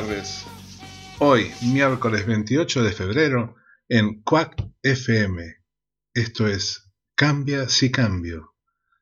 tardes. Hoy, miércoles 28 de febrero, en Quack FM. Esto es Cambia si cambio.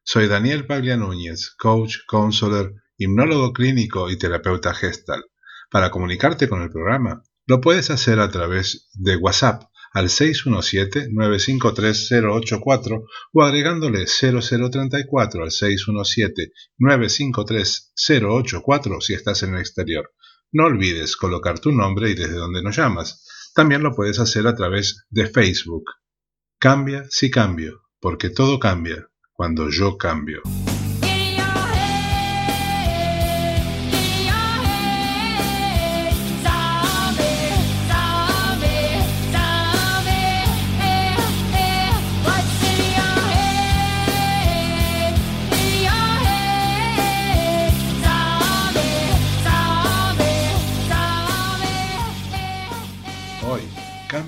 Soy Daniel Paglia Núñez, coach, counselor, hipnólogo clínico y terapeuta gestal. Para comunicarte con el programa, lo puedes hacer a través de WhatsApp al 617-953-084 o agregándole 0034 al 617-953-084 si estás en el exterior. No olvides colocar tu nombre y desde dónde nos llamas. También lo puedes hacer a través de Facebook. Cambia si cambio, porque todo cambia cuando yo cambio.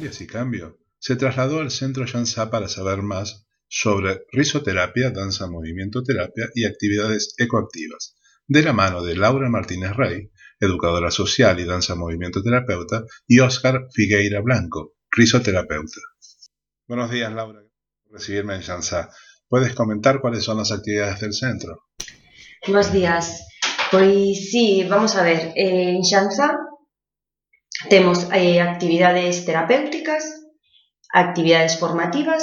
Y Cambio, se trasladó al Centro Yansá para saber más sobre risoterapia, danza movimiento terapia y actividades ecoactivas, de la mano de Laura Martínez Rey, educadora social y danza movimiento terapeuta, y Óscar Figueira Blanco, risoterapeuta. Buenos días, Laura, recibirme en Yansá. ¿Puedes comentar cuáles son las actividades del centro? Buenos días. Pues sí, vamos a ver. En Xanza Temos eh, actividades terapéuticas, actividades formativas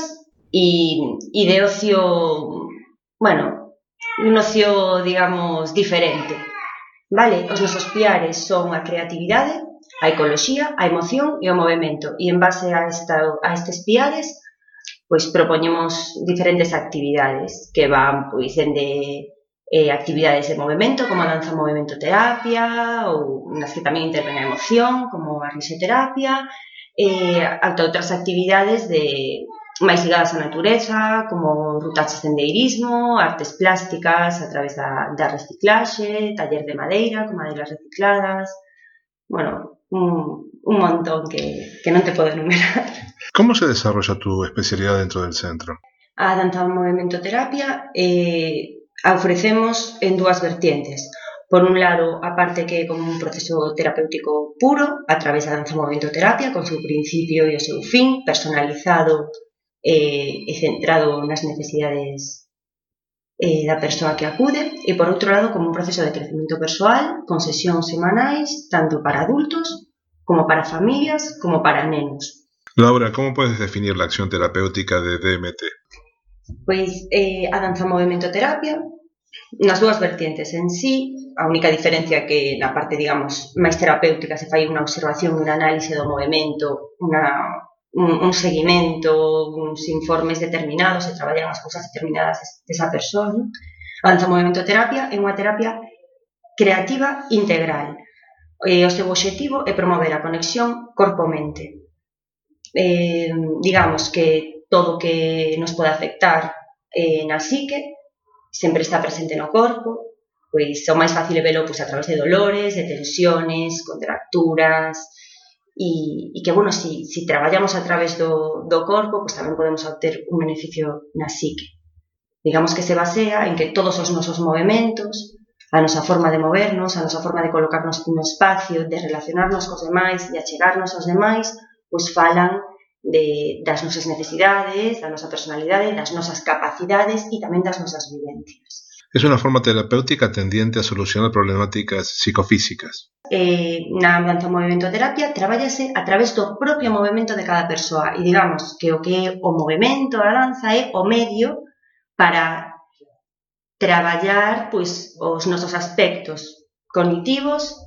e, e de ocio, bueno, un ocio, digamos, diferente. Vale, os nosos piares son a creatividade, a ecoloxía, a emoción e o movimento. E en base a, esta, a estes piares, pois propoñemos diferentes actividades que van pois dende eh, actividades de movimento, como danza movimento terapia, ou nas que tamén interven a emoción, como a risoterapia, eh, ata outras actividades de máis ligadas á natureza, como rutas de sendeirismo, artes plásticas a través da, da reciclaxe, taller de madeira, con madeiras recicladas, bueno, un, un montón que, que non te podo enumerar. Como se desarrolla tu especialidad dentro del centro? A danza movimento terapia eh, a ofrecemos en dúas vertientes. Por un lado, a parte que como un proceso terapéutico puro, a través da danza movimento terapia, con seu principio e o seu fin, personalizado eh, e centrado nas necesidades eh, da persoa que acude, e por outro lado, como un proceso de crecimiento persoal, con sesións semanais, tanto para adultos, como para familias, como para nenos. Laura, como podes definir la acción terapéutica de DMT? Pois eh, a danza movimento terapia nas dúas vertientes en sí, a única diferencia que na parte, digamos, máis terapéutica se fai unha observación, un análise do movimento, unha, un, un seguimento, uns informes determinados, se traballan as cousas determinadas desa persoa, A danza movimento terapia é unha terapia creativa integral. E o seu obxectivo é promover a conexión corpo-mente. Eh, digamos que todo que nos pode afectar eh, na psique sempre está presente no corpo, pois o máis fácil é velo pois, a través de dolores, de tensiones, contracturas, e, e que, bueno, si, si traballamos a través do, do corpo, pois tamén podemos obter un beneficio na psique. Digamos que se basea en que todos os nosos movimentos, a nosa forma de movernos, a nosa forma de colocarnos no espacio, de relacionarnos cos demais, de achegarnos aos demais, pois falan de, das nosas necesidades, da nosa personalidade, das nosas capacidades e tamén das nosas vivencias. Es unha forma terapéutica tendiente a solucionar problemáticas psicofísicas. Eh, na danza movimento terapia traballase a través do propio movimento de cada persoa e digamos que o que é o movimento, a danza é o medio para traballar pois os nosos aspectos cognitivos,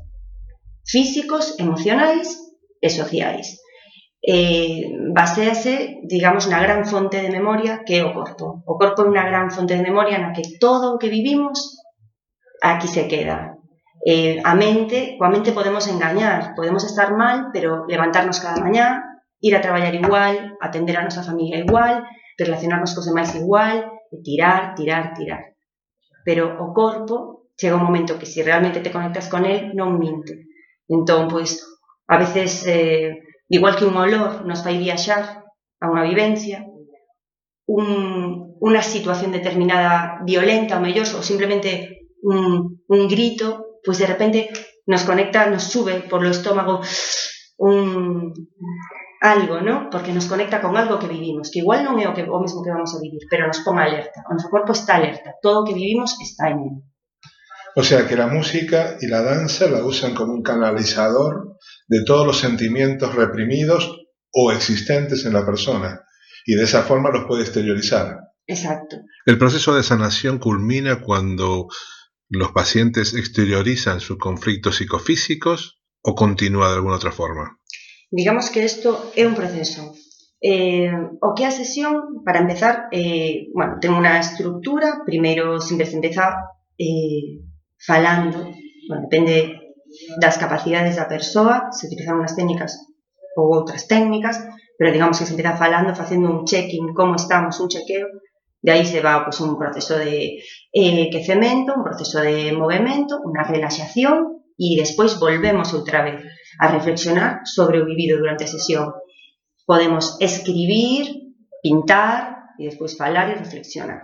físicos, emocionais e sociais eh, basease, digamos, na gran fonte de memoria que é o corpo. O corpo é gran fonte de memoria na que todo o que vivimos aquí se queda. Eh, a mente, coa mente podemos engañar, podemos estar mal, pero levantarnos cada mañá, ir a traballar igual, atender a nosa familia igual, relacionarnos cos demais igual, e tirar, tirar, tirar. Pero o corpo chega un momento que si realmente te conectas con él, non minte. Entón, pois, a veces eh, Igual que un olor nos fai viaxar a unha vivencia, un, unha situación determinada violenta ou mellor, ou simplemente un, un grito, pois de repente nos conecta, nos sube por lo estómago un algo, ¿no? Porque nos conecta con algo que vivimos, que igual non é o, que, o que vamos a vivir, pero nos pon alerta. O noso corpo está alerta. Todo o que vivimos está en él. O sea que la música y la danza la usan como un canalizador de todos los sentimientos reprimidos o existentes en la persona y de esa forma los puede exteriorizar. Exacto. El proceso de sanación culmina cuando los pacientes exteriorizan sus conflictos psicofísicos o continúa de alguna otra forma. Digamos que isto é un proceso. Eh, o que é a sesión, para empezar, eh, bueno, ten unha estructura, primeiro sempre se empeza eh, falando, bueno, depende das capacidades da persoa, se utilizan unhas técnicas ou outras técnicas, pero digamos que se empeza falando, facendo un check-in, como estamos, un chequeo, de aí se va pues, un proceso de eh, quecemento, un proceso de movimento, unha relaxación e despois volvemos outra vez a reflexionar sobre o vivido durante a sesión. Podemos escribir, pintar e despois falar e reflexionar.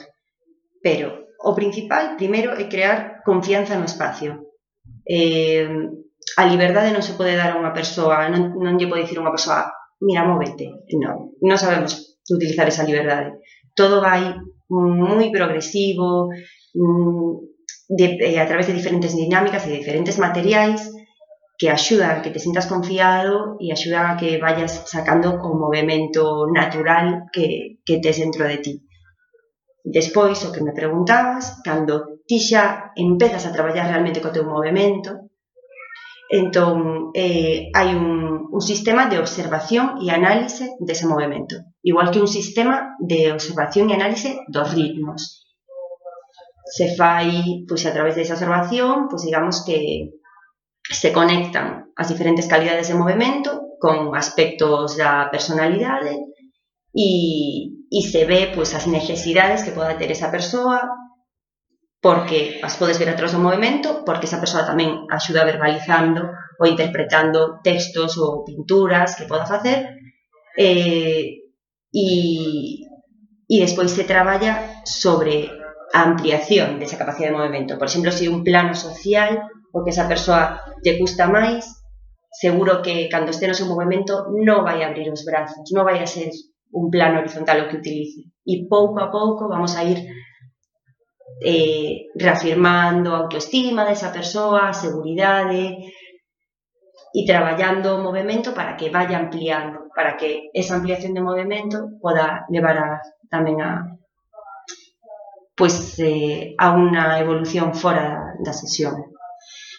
Pero o principal, primeiro, é crear confianza no espacio. eh, a liberdade non se pode dar a unha persoa, non, non lle pode dicir a unha persoa, mira, móvete. Non, non sabemos utilizar esa liberdade. Todo vai moi progresivo, mm, de, eh, a través de diferentes dinámicas e diferentes materiais que axudan a que te sintas confiado e axudan a que vayas sacando o movimento natural que, que tes dentro de ti. Despois, o que me preguntabas, cando ti xa empezas a traballar realmente co teu movimento, entón eh, hai un, un sistema de observación e análise dese movimento, igual que un sistema de observación e análise dos ritmos. Se fai, pois, a través desa observación, pois, digamos que se conectan as diferentes calidades de movimento con aspectos da personalidade e, e se ve pois, as necesidades que poda ter esa persoa, porque as podes ver atrás do movimento, porque esa persoa tamén axuda verbalizando ou interpretando textos ou pinturas que poda facer, eh, e, e despois se traballa sobre a ampliación desa capacidade de movimento. Por exemplo, se un plano social o que esa persoa te gusta máis, seguro que cando este no seu movimento non vai abrir os brazos, non vai a ser un plano horizontal o que utilice. E pouco a pouco vamos a ir eh, reafirmando autoestima desa persoa, a seguridade e traballando o movimento para que vaya ampliando, para que esa ampliación de movimento poda levar a, tamén a pues eh, a unha evolución fora da sesión.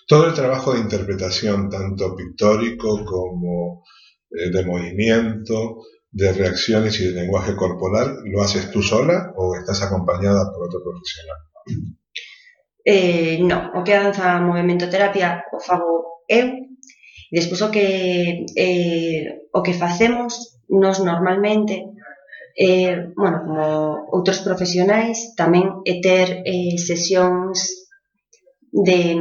Todo el trabajo de interpretación, tanto pictórico como eh, de movimiento, de reacciones y de lenguaje corporal, ¿lo haces tú sola o estás acompañada por otro profesional? Eh, no, o que danza movimento terapia o fago eu e despois o que eh, o que facemos nos normalmente eh, bueno, como outros profesionais tamén é ter eh, sesións de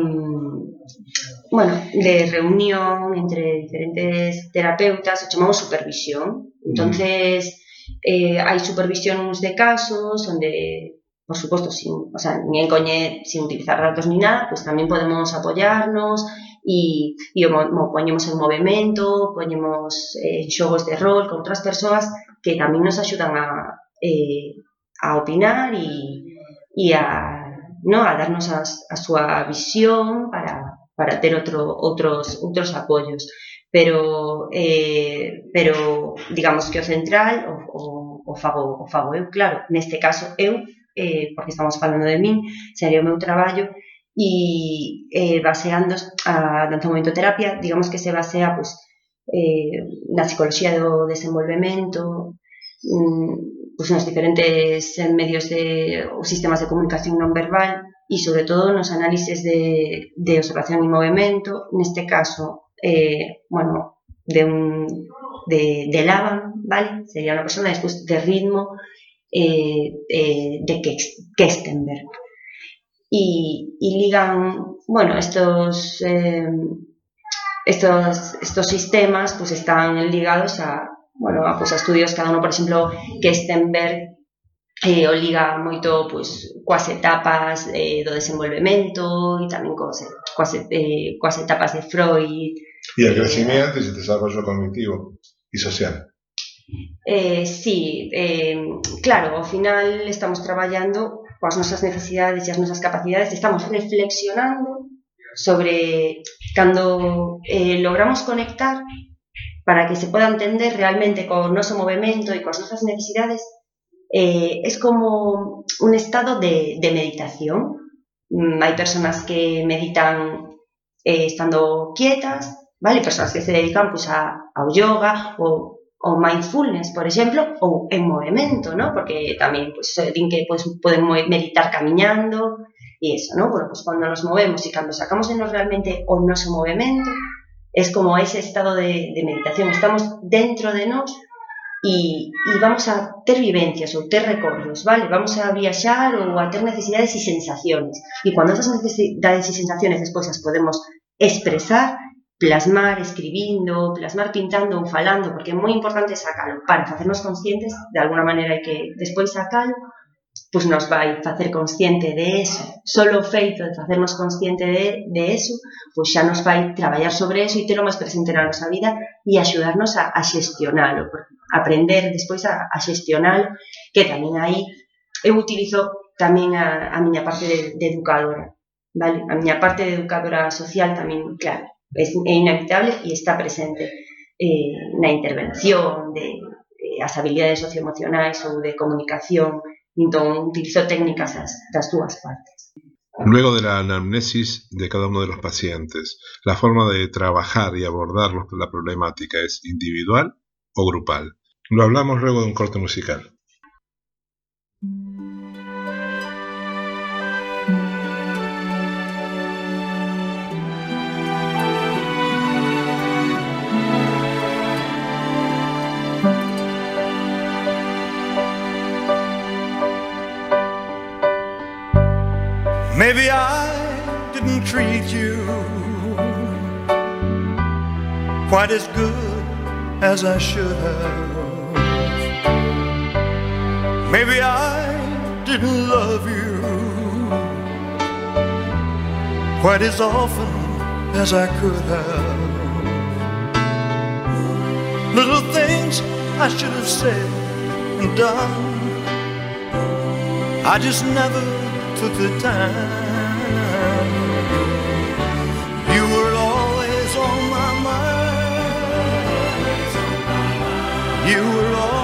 bueno, de reunión entre diferentes terapeutas, chamamos supervisión. Entonces, eh, hai supervisións de casos onde por suposto, sin, o sea, nin coñe, sin utilizar datos ni nada, pues tamén podemos apoyarnos e, e o, mo, poñemos en movimento, poñemos eh, xogos de rol con outras persoas que tamén nos axudan a, eh, a opinar e, e a, no, a darnos as, a súa visión para, para ter outro, outros, outros apoios. Pero, eh, pero digamos que o central o, o, o, fago, o fago eu, claro, neste caso eu, eh, porque estamos falando de min, sería o meu traballo, e eh, baseando a danza terapia, digamos que se basea pues, eh, na psicología do desenvolvemento, mm, pues, nos diferentes medios de, ou sistemas de comunicación non verbal, e sobre todo nos análisis de, de observación e movimento, neste caso, eh, bueno, de un de, de Laban, vale? Sería unha persona despois de ritmo, eh, eh, de Kestenberg. Y, y, ligan, bueno, estos, estos, estos sistemas pues están ligados a, bueno, a, pues a estudios cada uno, por ejemplo, Kestenberg eh, o liga moito pois, coas etapas eh, do desenvolvemento e tamén coas, coas, eh, coas etapas de Freud. E o eh, crecimiento e o desarrollo cognitivo e social. Eh, sí, eh, claro, ao final estamos traballando coas nosas necesidades e as nosas capacidades, estamos reflexionando sobre cando eh, logramos conectar para que se poda entender realmente co noso movimento e coas nosas necesidades eh, es como un estado de, de meditación. Mm, hay personas que meditan eh, estando quietas, ¿vale? Personas que se dedican pues, a, ao yoga ou, ou mindfulness, por exemplo, ou en movimento, ¿no? Porque tamén pues, que pues, poden meditar camiñando e eso, ¿no? Bueno, pues cando nos movemos e cando sacamos de nos realmente o noso movimento, es como ese estado de, de meditación. Estamos dentro de nós e vamos a ter vivencias ou ter recordos, vale? Vamos a viaxar ou a ter necesidades e sensaciones. E cando esas necesidades e sensaciones despois as podemos expresar, plasmar escribindo, plasmar pintando ou falando, porque é moi importante sacalo para facernos conscientes, de alguna maneira que despois sacalo, pois nos vai facer consciente de eso. Solo o feito de facernos consciente de, de eso, pois xa nos vai traballar sobre eso e telo máis presente na nosa vida e axudarnos a, a xestionalo, aprender despois a, a xestionalo, que tamén aí eu utilizo tamén a, a miña parte de, de educadora, vale? A miña parte de educadora social tamén, claro, é, é inevitable e está presente eh, na intervención de, de as habilidades socioemocionais ou de comunicación Entonces, utilizo técnicas las dos partes. Luego de la anamnesis de cada uno de los pacientes, ¿la forma de trabajar y abordar la problemática es individual o grupal? Lo hablamos luego de un corte musical. Maybe I didn't treat you quite as good as I should have. Maybe I didn't love you quite as often as I could have. Little things I should have said and done. I just never took the time. You were always on my mind. You were always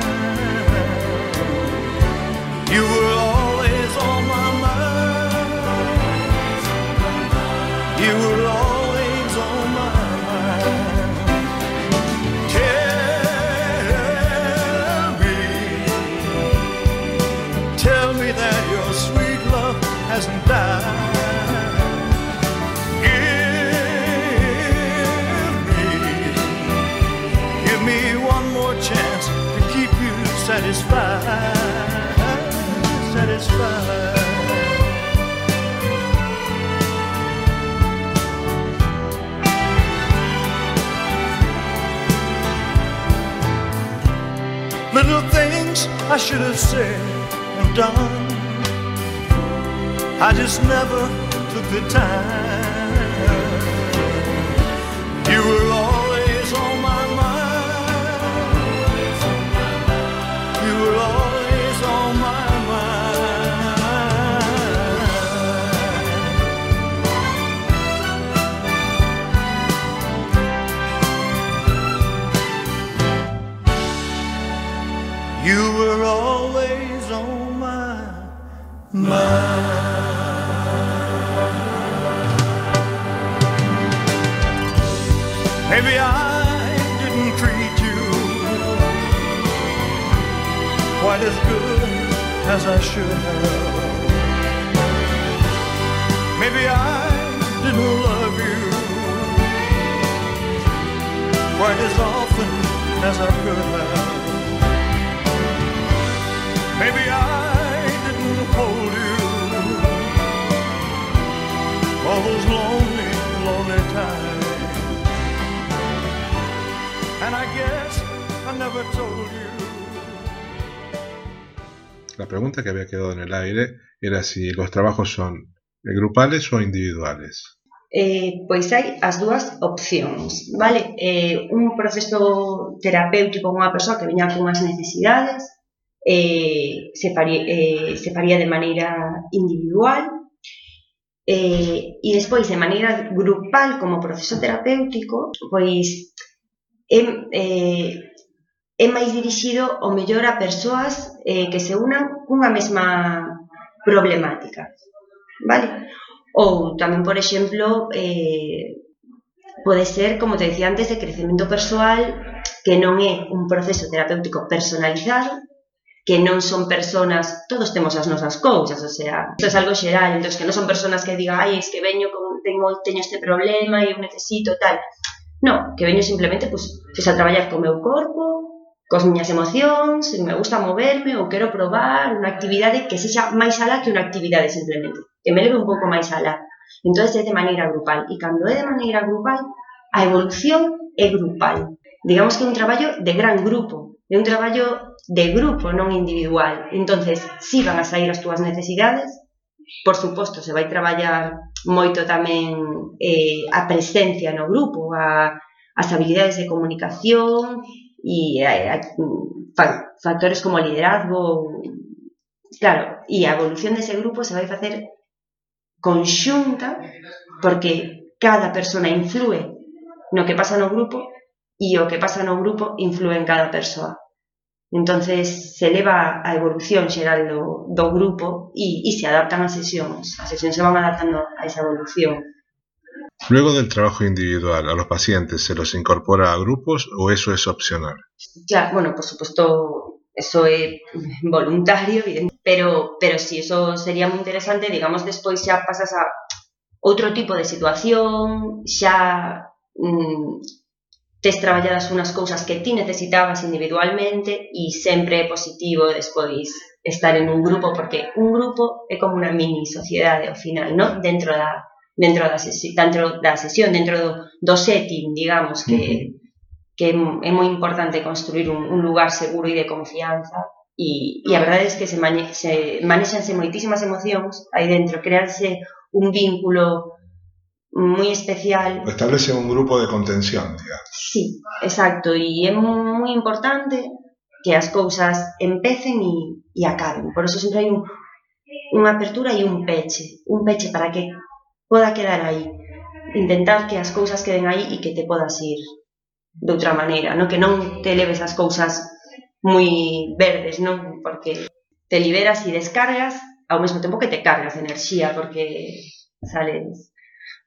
You were always on my mind. You were always on my mind. Tell me, tell me that your sweet love hasn't died. Give me, give me one more chance to keep you satisfied, Little things I should have said and done I just never took the time. Quite as good as I should have. Maybe I didn't love you quite as often as I could have. Maybe I didn't hold you all those lonely, lonely times. And I guess I never told you. Pregunta que había quedado en el aire era si los trabajos son grupales o individuales. Eh, pois hai as dúas opcións, vale? Eh, un proceso terapéutico con unha persoa que veña con unhas necesidades eh, se, faría, eh, se faría de maneira individual eh, e despois de maneira grupal como proceso terapéutico pois é, eh, é máis dirixido o mellor a persoas eh, que se unan cunha mesma problemática. Vale? Ou tamén, por exemplo, eh, pode ser, como te decía antes, de crecemento persoal que non é un proceso terapéutico personalizado, que non son personas, todos temos as nosas cousas, o sea, isto é algo xeral, entón que non son personas que diga, ai, es que veño con teño, teño este problema e eu necesito tal. Non, que veño simplemente pois, pues, a traballar co meu corpo, cos miñas emocións, me gusta moverme ou quero probar unha actividade que sexa máis alá que unha actividade simplemente, que me leve un pouco máis alá. Entón é de maneira grupal e cando é de maneira grupal, a evolución é grupal. Digamos que é un traballo de gran grupo, é un traballo de grupo, non individual. Entonces, si van a sair as túas necesidades, por suposto, se vai traballar moito tamén eh, a presencia no grupo, a, as habilidades de comunicación, a, a, factores como liderazgo, claro, e a evolución dese grupo se vai facer conxunta porque cada persona influe no que pasa no grupo e o que pasa no grupo influe en cada persoa. Entonces se eleva a evolución xeral do, do grupo e se adaptan as sesións. As sesións se van adaptando a esa evolución. Luego del trabajo individual, ¿a los pacientes se los incorpora a grupos o eso es opcional? Claro, bueno, por supuesto, eso é voluntario, pero, pero si eso sería moi interesante, digamos, despois xa pasas a outro tipo de situación, xa mm, tes traballadas unhas cousas que ti necesitabas individualmente e sempre é positivo despois estar en un grupo, porque un grupo é como unha mini sociedade ao final, ¿no? dentro da dentro da, sesión, dentro da sesión, dentro do, do setting, digamos, que, uh -huh. que é moi importante construir un, un lugar seguro e de confianza e, e a verdade é que se, mane, se manexanse moitísimas emocións aí dentro, crearse un vínculo moi especial. Establece un grupo de contención, digamos. Sí, exacto, e é moi importante que as cousas empecen e, e acaben. Por eso sempre hai un, unha apertura e un peche, un peche para que poda quedar aí. Intentar que as cousas queden aí e que te podas ir de outra maneira, no que non te leves as cousas moi verdes, non? Porque te liberas e descargas ao mesmo tempo que te cargas de enerxía porque sales.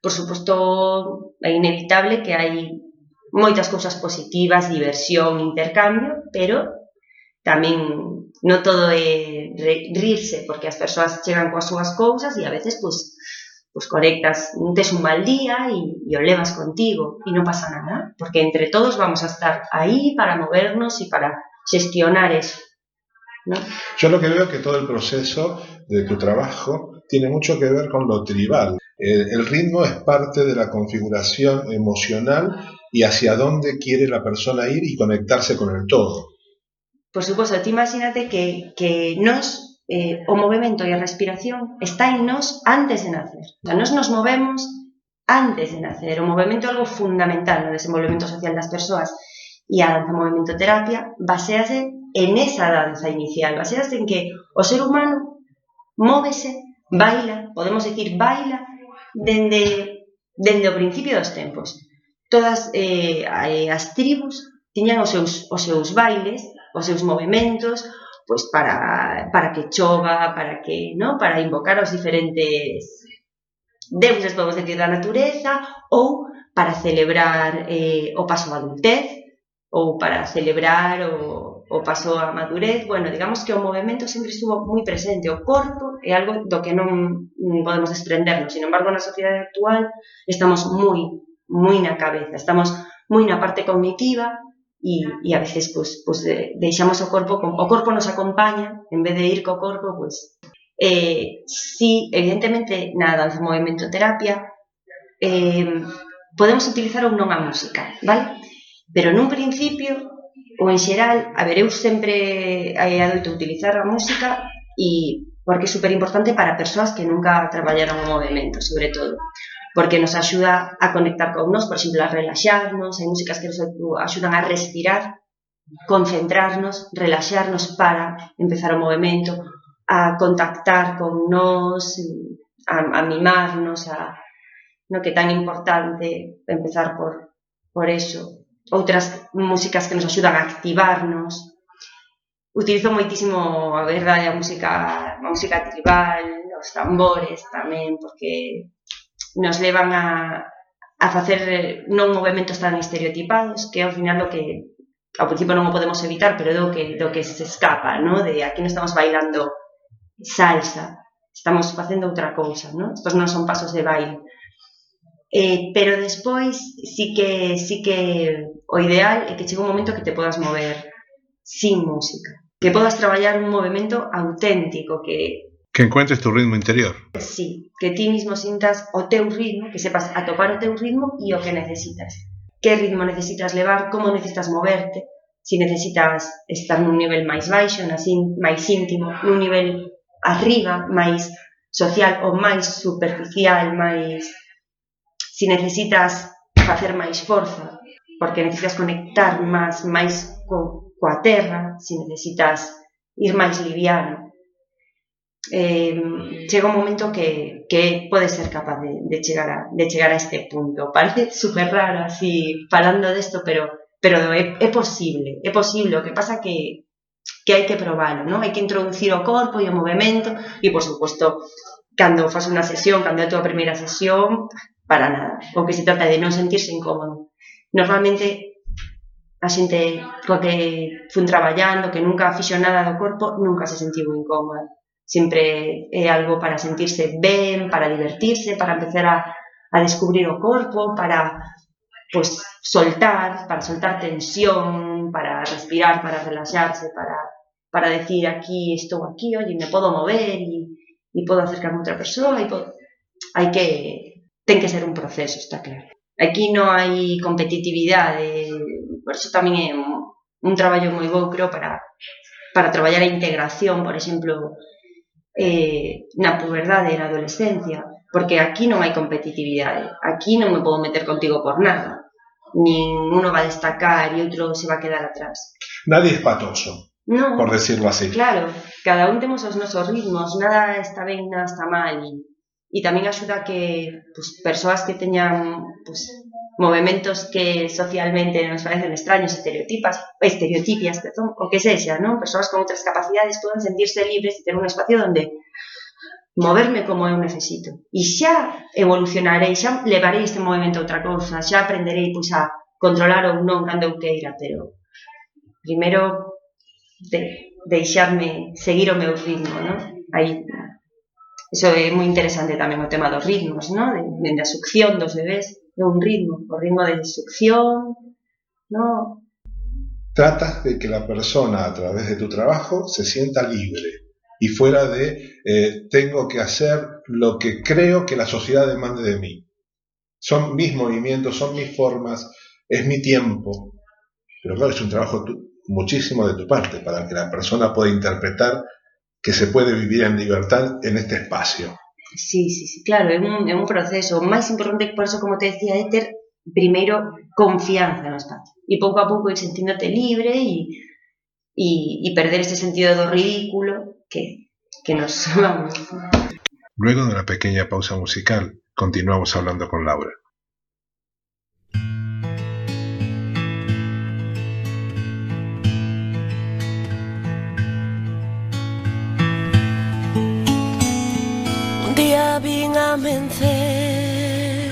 Por suposto, é inevitable que hai moitas cousas positivas, diversión, intercambio, pero tamén non todo é rirse, porque as persoas chegan coas súas cousas e a veces, pois, pues, conectas, tes un mal día e, e o levas contigo e non pasa nada, porque entre todos vamos a estar aí para movernos e para gestionar eso. ¿no? Yo lo que veo es que todo el proceso de tu trabajo tiene mucho que ver con lo tribal. El, el, ritmo es parte de la configuración emocional y hacia dónde quiere la persona ir y conectarse con el todo. Por supuesto, tú imagínate que, que nos, eh, o movimento e a respiración está en nos antes de nacer. O sea, nós nos movemos antes de nacer. O movimento é algo fundamental no desenvolvemento social das persoas e a danza movimento terapia basease en esa danza inicial, basease en que o ser humano móvese, baila, podemos decir baila, dende, dende o principio dos tempos. Todas eh, as tribus tiñan os seus, os seus bailes, os seus movimentos, pois para, para que chova, para que, no? para invocar os diferentes deuses, podemos decir, da natureza, ou para celebrar eh, o paso da adultez, ou para celebrar o, o paso a madurez, bueno, digamos que o movimento sempre estuvo moi presente, o corpo é algo do que non podemos desprendernos, sin embargo, na sociedade actual estamos moi, moi na cabeza, estamos moi na parte cognitiva e, e a veces pues, pues, eh, deixamos o corpo, o corpo nos acompaña, en vez de ir co corpo, pues, eh, si, evidentemente, na danza movimento terapia, eh, podemos utilizar ou non a música, vale? Pero nun principio, ou en xeral, a ver, eu sempre eh, adoito utilizar a música e porque é super importante para persoas que nunca traballaron o movimento, sobre todo porque nos axuda a conectar con nós, por exemplo, a relaxarnos, hai músicas que nos axudan a respirar, concentrarnos, relaxarnos para empezar o movimento, a contactar con nós, a, a mimarnos, a no que tan importante empezar por por eso. Outras músicas que nos axudan a activarnos. Utilizo moitísimo a verdade a música, a música tribal, os tambores tamén, porque nos levan a, a facer eh, non movimentos tan estereotipados, que ao final o que ao principio non o podemos evitar, pero é do que, do que se escapa, ¿no? de aquí non estamos bailando salsa, estamos facendo outra cousa, ¿no? estos non son pasos de baile. Eh, pero despois sí que sí que o ideal é que chegue un momento que te podas mover sin música, que podas traballar un movimento auténtico, que Que encuentres tu ritmo interior. Sí, que ti mismo sintas o teu ritmo, que sepas atopar o teu ritmo e o que necesitas. Que ritmo necesitas levar, como necesitas moverte, si necesitas estar nun nivel máis baixo, así, máis íntimo, nun nivel arriba, máis social ou máis superficial, máis... Si necesitas facer máis forza, porque necesitas conectar máis, máis co, coa terra, si necesitas ir máis liviano, eh, chega un momento que, que pode ser capaz de, de, chegar a, de chegar a este punto. Parece super raro así falando desto, pero pero é, é posible, é posible. O que pasa que que hai que probarlo, non? Hai que introducir o corpo e o movimento e, por suposto, cando faz unha sesión, cando é a tua primeira sesión, para nada. O que se trata de non sentirse incómodo. Normalmente, a xente coa que fun traballando, que nunca fixo nada do corpo, nunca se sentiu incómoda sempre é algo para sentirse ben, para divertirse, para empezar a, a descubrir o corpo, para pues soltar, para soltar tensión, para respirar, para relaxarse, para, para decir aquí estou aquí, oye, me podo mover e, e podo acercarme a outra persoa hai que ten que ser un proceso, está claro. Aquí non hai competitividade, por eso tamén é un, un traballo moi bo, creo, para, para traballar a integración, por exemplo, eh, na puberdade e na adolescencia, porque aquí non hai competitividade, aquí non me podo meter contigo por nada, nin uno va a destacar e outro se va a quedar atrás. Nadie es patoso, no, por decirlo así. Claro, cada un temos os nosos ritmos, nada está ben, nada está mal, e, e tamén axuda que pues, persoas que teñan pues, movimentos que socialmente nos parecen extraños, estereotipas, estereotipias, perdón, o que sea, ¿no? Personas con otras capacidades puedan sentirse libres y tener un espacio donde moverme como eu necesito. E xa evolucionarei, xa levarei este movimento a outra cousa, xa aprenderei pois, a controlar ou non cando eu queira, pero primeiro de, deixarme seguir o meu ritmo, non? Aí, iso é moi interesante tamén o tema dos ritmos, non? De, de, a succión dos bebés, de un ritmo, o ritmo de succión, ¿no? Tratas de que la persona a través de tu trabajo se sienta libre y fuera de eh, tengo que hacer lo que creo que la sociedad demande de mí. Son mis movimientos, son mis formas, es mi tiempo. Pero claro, es un trabajo muchísimo de tu parte para que la persona pueda interpretar que se puede vivir en libertad en este espacio. Sí, sí, sí, claro, é un, é un proceso. O máis importante, por eso, como te decía, é ter primeiro confianza no espacio. E pouco a pouco ir sentínote libre e, e, e perder ese sentido do ridículo que, que nos vamos. Luego de una pequeña pausa musical, continuamos hablando con Laura. amencer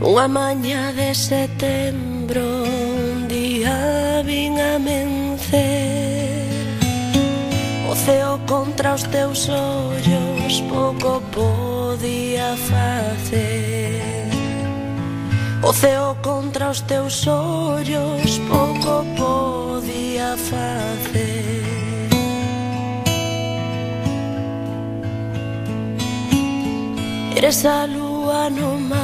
Unha maña de setembro Un día vin amencer O ceo contra os teus ollos Pouco podía facer. O ceo contra os teus ollos Pouco podía facer. Eres a lúa no mar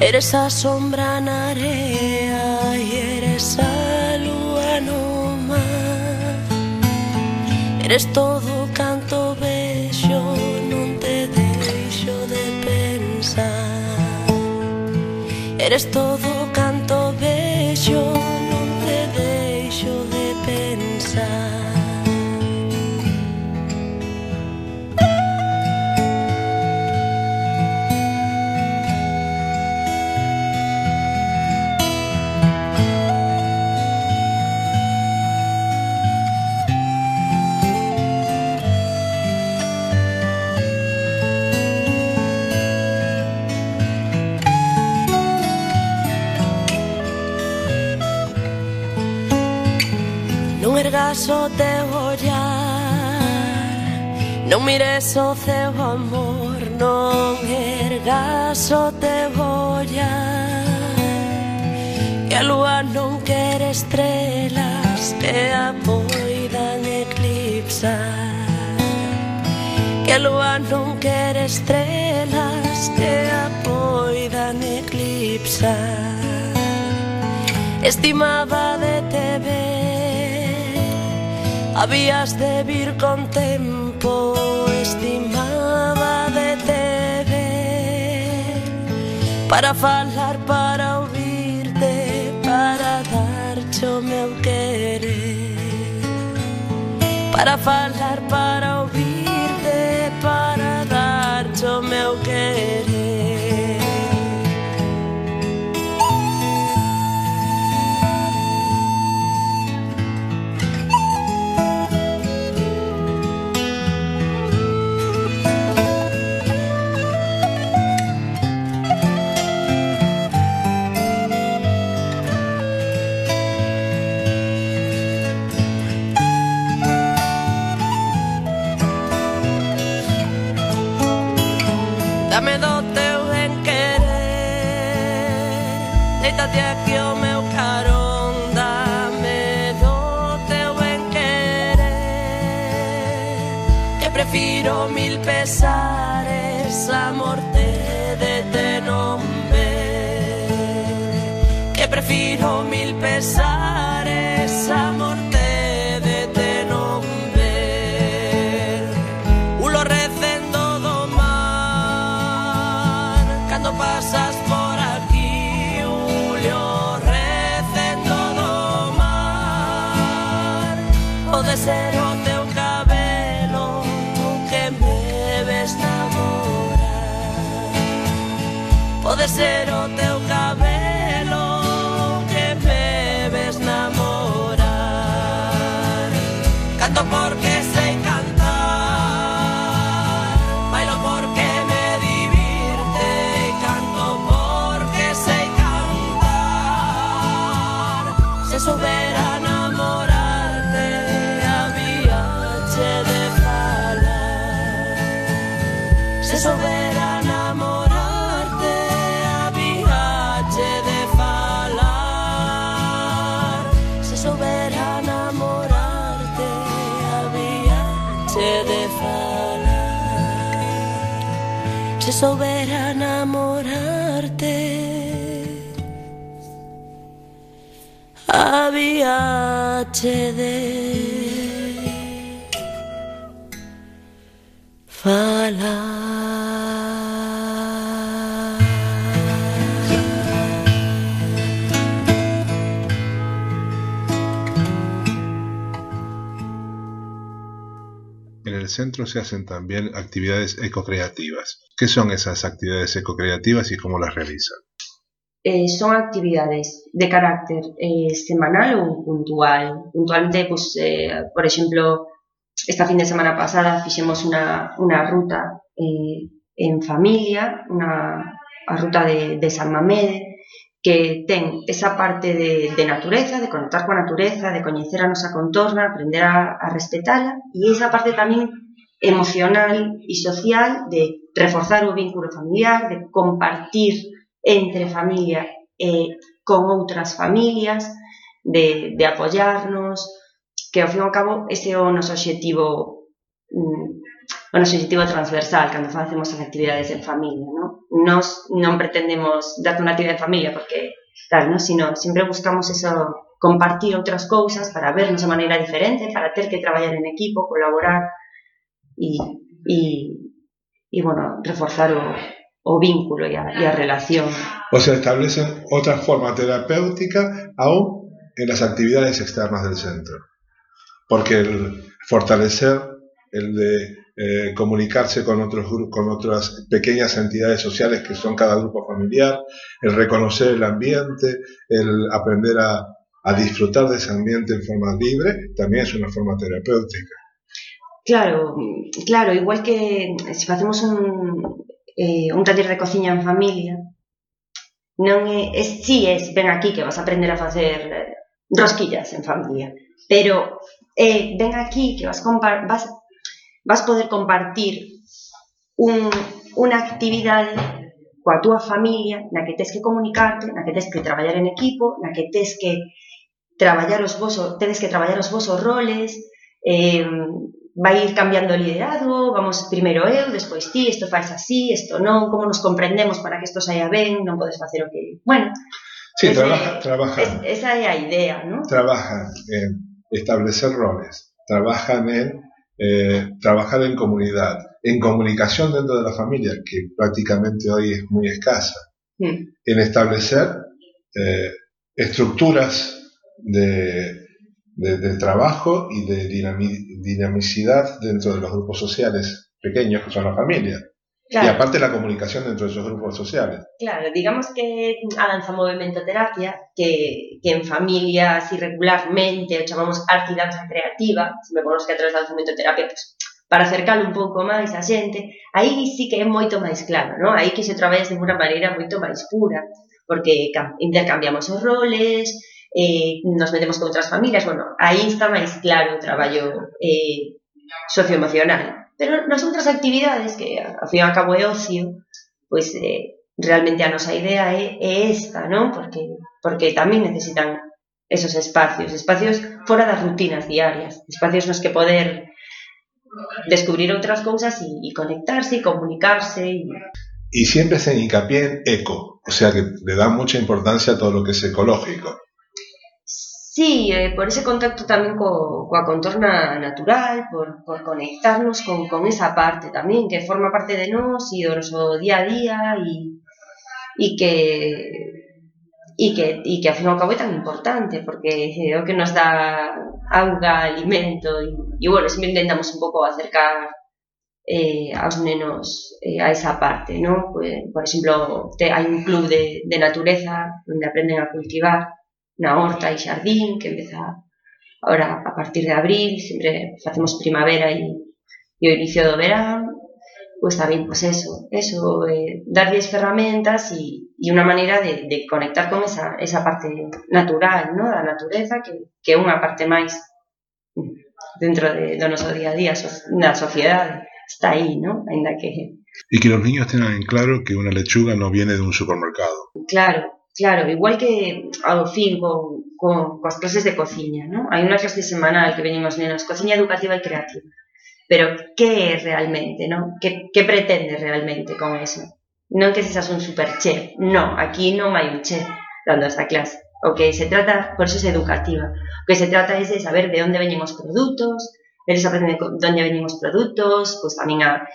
Eres a sombra na area E eres a lúa no mar. Eres todo canto bello Non te deixo de pensar. Eres todo canto bello Non te deixo de pensar. miras o teu ollar Non mires o ceo amor Non ergas o te ollar E a lúa non quere estrelas Que a poidan eclipsar. Que a lúa non quere estrelas Que a poidan eclipsar. Estimaba de te ver Habías de vir con tempo Estimaba de te ver Para falar, para ouvirte Para darche o meu querer Para falar, para ouvirte Para darche o meu querer pesares, morte de te nombre Ulo recendo do mar Cando pasas por aquí Ulo recendo do mar. Pode ser o teu cabelo Que me ves namorar Pode ser o teu cabelo Canto Habíache de centro se hacen también actividades ecocreativas. ¿Qué son esas actividades ecocreativas y cómo las realizan? Eh, son actividades de carácter eh, semanal ou puntual. Puntualmente, pues, eh, por exemplo, esta fin de semana pasada fixemos unha, unha ruta eh, en familia, unha, a ruta de, de San Mamede, que ten esa parte de, de natureza, de conectar coa natureza, de coñecer a nosa contorna, aprender a, a respetala, esa parte tamén emocional e social de reforzar o vínculo familiar, de compartir entre familia e con outras familias, de, apoyarnos, que ao fin e ao cabo ese é o objetivo mm, objetivo transversal cando facemos as actividades en familia, ¿no? Nos pretendemos darte unha actividade en familia porque tal, ¿no? Sino sempre buscamos eso compartir outras cousas para vernos de maneira diferente, para ter que traballar en equipo, colaborar e, e bueno, reforzar o, vínculo e a, relación. O sea, establecen otra forma terapéutica aún en las actividades externas del centro. Porque el fortalecer el de eh, comunicarse con otros con otras pequeñas entidades sociales que son cada grupo familiar, el reconocer el ambiente, el aprender a, a disfrutar de ese ambiente en forma libre, también es una forma terapéutica. Claro, claro, igual que se facemos un, eh, un taller de cociña en familia, non sí es, ven aquí que vas a aprender a facer rosquillas en familia, pero eh, ven aquí que vas, vas vas poder compartir un, unha actividade coa túa familia na que tes que comunicarte, na que tes que traballar en equipo, na que que traballar os vosos, que traballar os vosos roles, eh, vai ir cambiando o liderado, vamos primeiro eu, despois ti, isto faz así, isto non, como nos comprendemos para que isto saia ben, non podes facer o que... Bueno, sí, ese, trabaja, trabaja. Es, esa é a idea, ¿no? Trabajan en establecer roles, trabajan en eh, trabajar en comunidad, en comunicación dentro de la familia, que prácticamente hoy es muy escasa, mm. en establecer eh, estructuras de, de, de, trabajo y de dinamicidad dentro de los grupos sociales pequeños que son la familia. Claro. Y aparte la comunicación dentro de esos grupos sociales. Claro, digamos que a danza movimento terapia, que, que en familias irregularmente o chamamos arte e danza creativa, se me conozco que a través da movimento terapia, pues, para acercar un pouco máis a xente, aí sí que é moito máis claro, ¿no? Aí que se traballa de unha maneira moito máis pura, porque intercambiamos os roles, eh, nos metemos con outras familias, bueno, aí está máis claro o traballo eh, socioemocional Pero nas outras actividades, que ao fin e ao cabo é ocio, pois eh, realmente a nosa idea é, é esta, non? Porque, porque tamén necesitan esos espacios, espacios fora das rutinas diarias, espacios nos que poder descubrir outras cousas e, e conectarse e comunicarse. E... y siempre se hincapié en eco, o sea que le da mucha importancia a todo lo que es ecológico. Sí, eh, por ese contacto tamén co, coa contorna natural, por, por conectarnos con, con esa parte tamén, que forma parte de nós e do noso día a día e, e que e que, e que ao fin e ao cabo é tan importante porque é o que nos dá auga, alimento e bueno, sempre intentamos un pouco acercar eh, aos nenos eh, a esa parte, ¿no? Pues, por exemplo, te, un club de, de natureza onde aprenden a cultivar na horta e xardín, que empeza ahora a partir de abril, sempre facemos primavera e, e o inicio do verán, pois tamén, pois eso, eso, eh, darlles ferramentas e, e unha maneira de, de conectar con esa, esa parte natural, no? da natureza, que, que é unha parte máis dentro de, do noso día a día, so, na sociedade, está aí, ¿no? Ainda que... Y que los niños tengan en claro que una lechuga no viene de un supermercado. Claro, Claro, igual que ao fin con, con, clases de cociña, ¿no? Hai unha clase semanal que veñen os nenos, cociña educativa e creativa. Pero que é realmente, ¿no? Que pretende realmente con eso? Non que sexas un super chef, non, aquí non hai un chef dando esta clase. O que se trata, por eso é educativa, o que se trata é de saber de onde veñen os produtos, eles aprenden de onde veñen os produtos, pois tamén a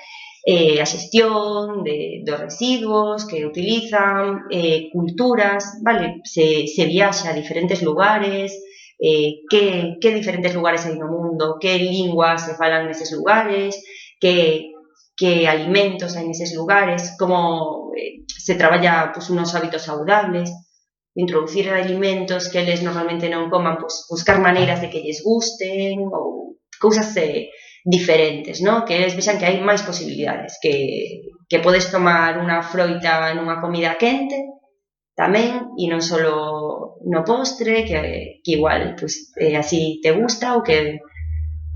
eh, a xestión de, residuos que utilizan, eh, culturas, vale? Se, se viaxa a diferentes lugares, eh, que, que diferentes lugares hai no mundo, que linguas se falan neses lugares, que, que alimentos hai neses lugares, como eh, se traballa pues, unos hábitos saludables, introducir alimentos que eles normalmente non coman, pues, buscar maneiras de que lles gusten ou cousas eh, diferentes, ¿no? Que eles vexan que hai máis posibilidades, que, que podes tomar unha froita nunha comida quente, tamén e non só no postre que, que igual pues, eh, así te gusta ou que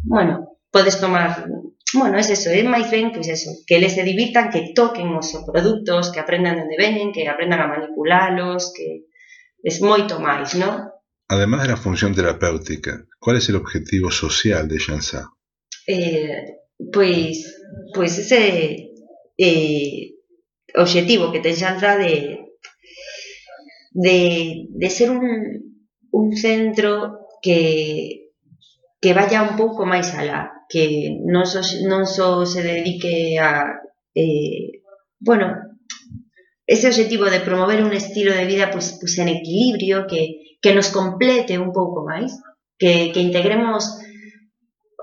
bueno, podes tomar bueno, es eso, é máis ben, pois eso, que eles se divirtan, que toquen os produtos, que aprendan onde veñen, que aprendan a manipulalos, que es moito máis, non? Además de la función terapéutica, ¿cuál es el objetivo social de Shansa? eh, pois, pois ese eh, obxectivo que ten Xantra de, de, de ser un, un centro que, que vaya un pouco máis alá, que non só, so, non só so se dedique a... Eh, bueno, ese obxectivo de promover un estilo de vida pois, pois en equilibrio, que, que nos complete un pouco máis, que, que integremos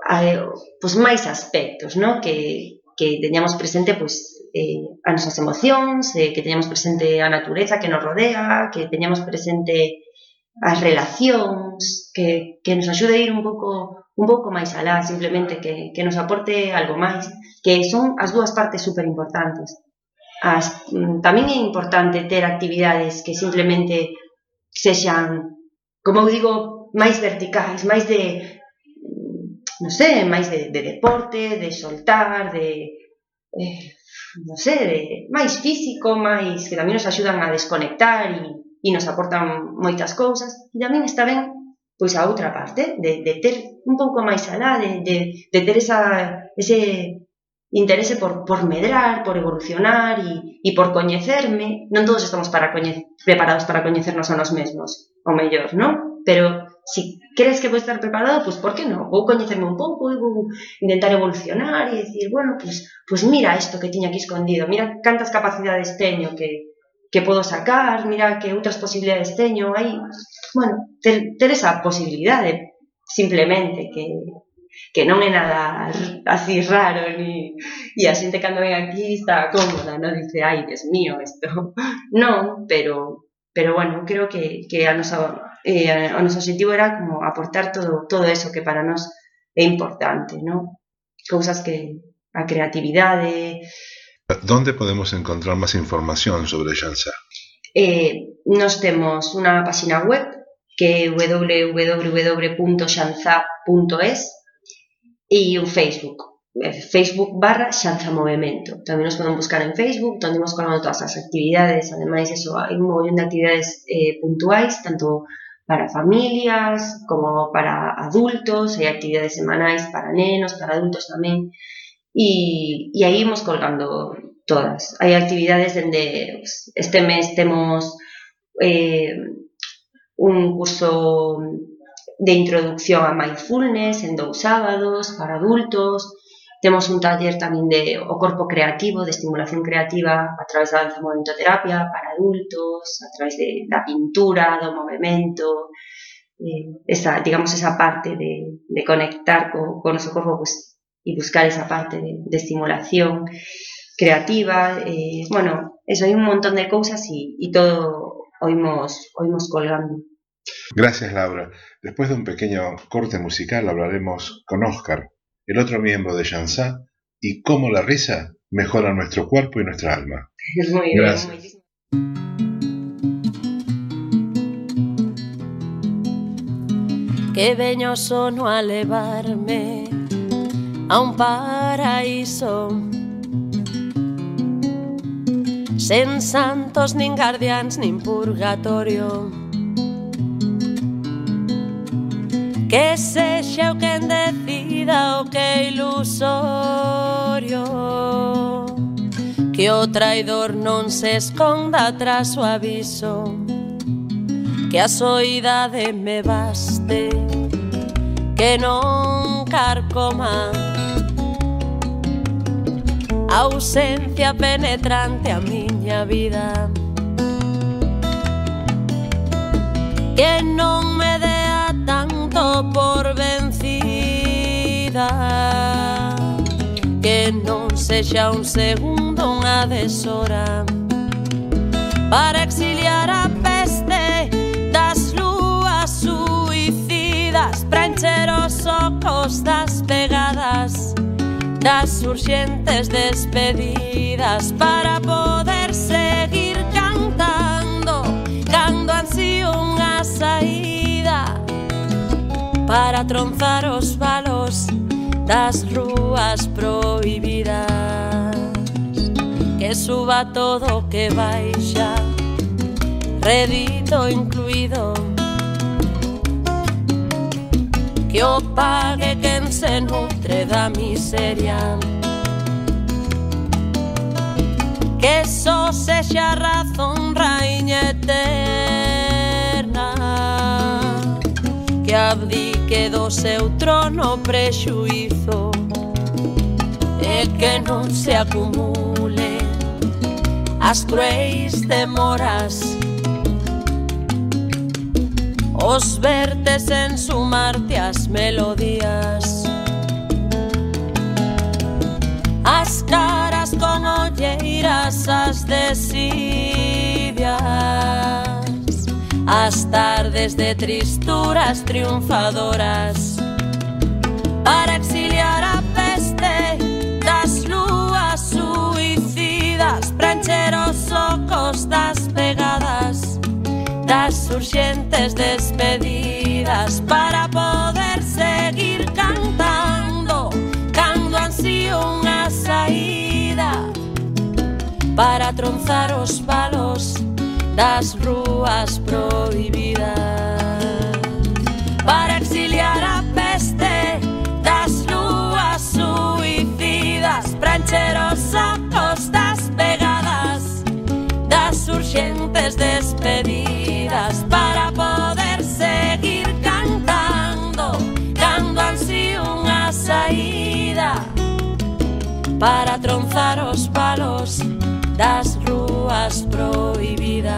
hai, pois, máis aspectos no? que, que teñamos presente pois, eh, as nosas emocións, eh, que teñamos presente a natureza que nos rodea, que teñamos presente as relacións, que, que nos axude a ir un pouco un pouco máis alá, simplemente que, que nos aporte algo máis, que son as dúas partes super importantes. As, mm, tamén é importante ter actividades que simplemente sexan, como eu digo, máis verticais, máis de non sei, máis de, de deporte, de soltar, de, eh, non sei, de, máis físico, máis que tamén nos axudan a desconectar e, e nos aportan moitas cousas. E tamén está ben pois a outra parte, de, de ter un pouco máis alá, de, de, de ter esa, ese interese por, por medrar, por evolucionar e, e por coñecerme. Non todos estamos para coñe, preparados para coñecernos a nos mesmos, o mellor, non? Pero si crees que vou estar preparado, pois por que non? Vou coñecerme un pouco e vou intentar evolucionar e decir, bueno, pois, pois mira isto que tiña aquí escondido, mira cantas capacidades teño que, que podo sacar, mira que outras posibilidades teño, aí, bueno, ter, ter esa posibilidade simplemente que, que non é nada así raro ni e a xente cando ven aquí está cómoda, non dice, ai, Dios mío, isto. Non, pero pero bueno, creo que, que a nosa eh, o noso objetivo era como aportar todo todo eso que para nós é importante, non? Cousas que a creatividade, ¿Dónde podemos encontrar más información sobre Jansa? Eh, nos temos unha página web que é www.xanza.es e un Facebook, Facebook barra Xanza Movimento. Tamén nos poden buscar en Facebook, onde imos colgando todas as actividades, ademais eso, hai un montón de actividades eh, puntuais, tanto para familias como para adultos, hai actividades semanais para nenos, para adultos tamén, e, e aí imos colgando todas. Hai actividades dende pues, este mes temos eh, un curso de introducción a mindfulness en dous sábados para adultos. Temos un taller tamén de o corpo creativo, de estimulación creativa a través da danza movimento-terapia para adultos, a través de, da pintura, do movimento, eh, esa, digamos, esa parte de, de conectar co, co noso corpo pues, e buscar esa parte de, de estimulación creativa. Eh, bueno, eso, hai un montón de cousas e, e todo oímos, oímos colgando. Gracias, Laura. Después de un pequeño corte musical hablaremos con Oscar, el otro miembro de Jansá, y cómo la risa mejora nuestro cuerpo y nuestra alma. Muy Gracias. Que veño sono a levarme a un paraíso Sen santos, nin guardians, nin purgatorio Que sexa o quen decida o que ilusorio Que o traidor non se esconda tras o aviso Que a soidade me baste Que non carcoma A ausencia penetrante a miña vida Que non me dea tanto por vencer vida Que non sexa un segundo unha deshora Para exiliar a peste das lúas suicidas Para encher os ocos das pegadas Das urxentes despedidas Para poder seguir cantando Cando ansío unha saída para tronzar os valos das rúas prohibidas. Que suba todo que baixa Redito incluído Que o pague quen se nutre da miseria. Que só sexa razón raíña eterna. Que abdique que do seu trono prexuizo e que non se acumule as cruéis demoras. Os vertes en sumarte as melodías. As caras con olleiras as desidias as tardes de tristuras triunfadoras. Para exiliar a peste das lúas suicidas para os ocos das pegadas das urxentes despedidas para poder seguir cantando cando ansío unha saída para tronzar os palos das rúas prohibidas. Para exiliar a peste das ruas suicidas para encher os ojos das pegadas das urgentes despedidas para poder seguir cantando cando ansí unha saída. Para tronzar os palos das rúas prohibidas.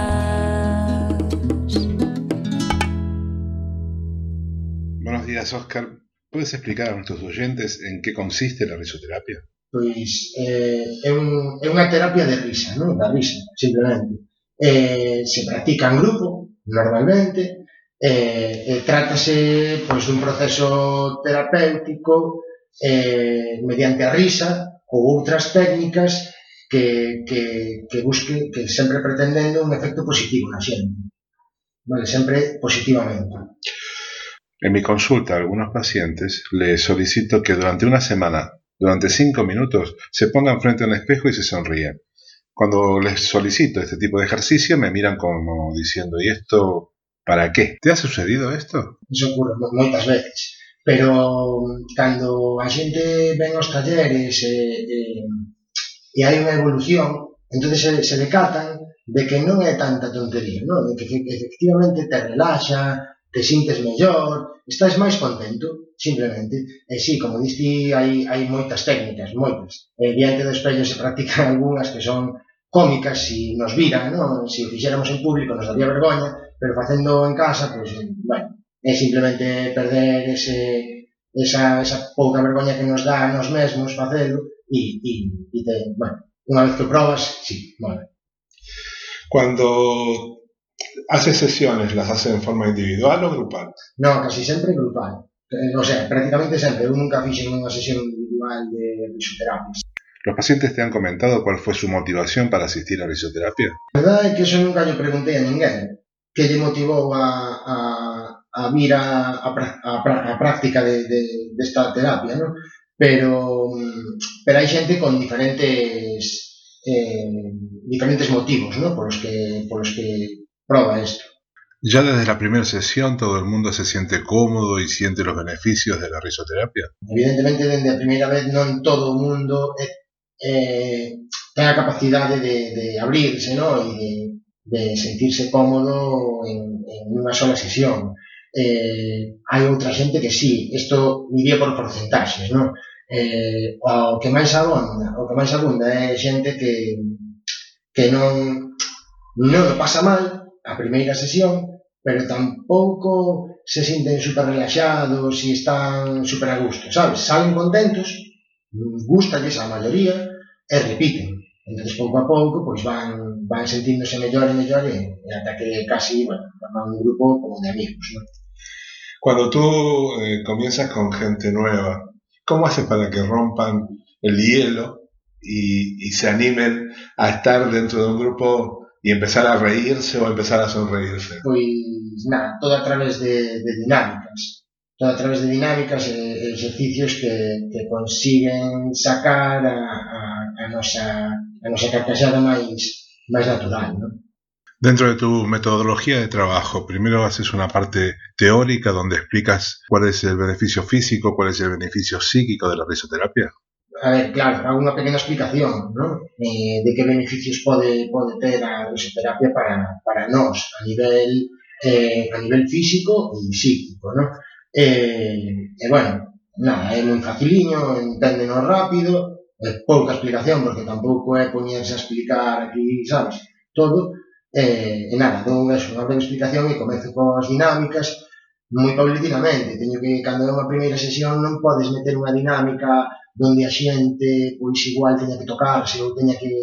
Buenos días, Oscar. ¿Puedes explicar a nuestros oyentes en qué consiste la risoterapia? Pois eh, é, un, é unha terapia de risa, non? Da risa, simplemente. Eh, se practica en grupo, normalmente, eh, eh, trátase pois, dun proceso terapéutico eh, mediante a risa ou outras técnicas que, que, que busque, que sempre pretendendo un efecto positivo na xente. Vale, sempre positivamente. En mi consulta a algunos pacientes les solicito que durante una semana, durante cinco minutos, se pongan frente a un espejo y se sonríen. Cuando les solicito este tipo de ejercicio me miran como diciendo, ¿y esto para qué? ¿Te ha sucedido esto? Iso ocurre moitas veces. Pero cando a xente ven aos talleres e, e, e hai unha evolución, entonces se, se decatan de que non é tanta tontería, non? de que efectivamente te relaxa, te sintes mellor, estás máis contento, simplemente. E sí, como diste, hai, hai moitas técnicas, moitas. E diante do espello se practican algunhas que son cómicas, si nos viran, non? se si o fixéramos en público nos daría vergoña, pero facendo en casa, pois, pues, bueno, é simplemente perder ese, esa, esa pouca vergoña que nos dá a nos mesmos facelo e, e, e te, bueno, unha vez que o probas, sí, bueno. Cuando haces sesiones, ¿las haces en forma individual o grupal? Non, casi sempre grupal. Eh, o sea, prácticamente sempre. Eu nunca fixen unha sesión individual de risoterapia. ¿Los pacientes te han comentado cuál fue su motivación para asistir a risoterapia? A verdade é que eso nunca lle preguntei a ninguén que lle motivou a, a, a vir a, a, a, práctica de, de, desta terapia, ¿no? Pero, mm, pero hai xente con diferentes eh, diferentes motivos, ¿no? Polos que, polos que proba isto. Ya desde la primera sesión todo el mundo se siente cómodo y siente los beneficios de la risoterapia. Evidentemente, dende a primeira vez non todo o mundo é, eh, ten a capacidade de, de abrirse, ¿no? E de, de sentirse cómodo en, en unha sola sesión. Eh, hai outra xente que sí, isto iría por porcentaxes, ¿no? Eh, o que máis abunda, o que máis abunda é xente que, que non, non pasa mal a primeira sesión, pero tampouco se sinten super relaxados e están super a gusto, sabes? Salen contentos, gustalles a maioría e repiten. Entón, pouco a pouco, pois van, van sentíndose mellor e mellor e, e ata que casi, bueno, forman un grupo como de amigos, ¿no? Cuando tú eh, comienzas con gente nueva, ¿cómo haces para que rompan el hielo y, se animen a estar dentro de un grupo y empezar a reírse o empezar a sonreírse? Pois nada, todo a través de, dinámicas. Todo a través de dinámicas e exercicios que, consiguen sacar a, a, a nosa, a nosa carcaxada máis, máis natural, non? Dentro de tu metodología de trabajo, primero haces una parte teórica donde explicas cuál es el beneficio físico, cuál es el beneficio psíquico de la risoterapia. A ver, claro, hago unha pequena explicación ¿no? eh, de que beneficios pode, pode ter a risoterapia para, para nós a nivel, eh, a nivel físico e psíquico. ¿no? Eh, e bueno, nada, é moi faciliño, enténdenos rápido, é pouca explicación porque tampouco é poñerse a explicar aquí, sabes, todo, E, e nada, dou eso, unha breve explicación e comezo coas dinámicas moi paulatinamente. Teño que, cando é unha primeira sesión, non podes meter unha dinámica donde a xente, pois, igual teña que tocarse ou teña que,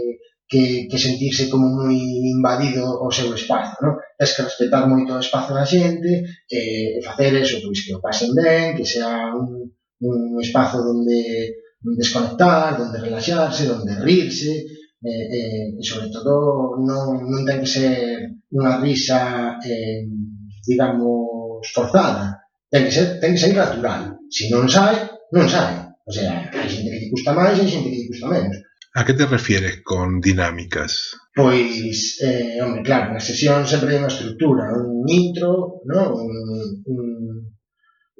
que, que sentirse como moi invadido o seu espazo, non? Tens que respetar moito o espazo da xente e, e facer eso, pois, que o pasen ben, que sea un, un espazo donde desconectar, donde relaxarse, donde rirse, eh, eh, e sobre todo non, non ten que ser unha risa eh, digamos forzada. Ten que ser, ten que ser natural. Se si non sai, non sai o sea, hai xente que lle custa máis e hai xente que lle custa menos. A que te refieres con dinámicas? Pois, eh, hombre, claro, na sesión sempre hai unha estructura, un intro, ¿no? un, un,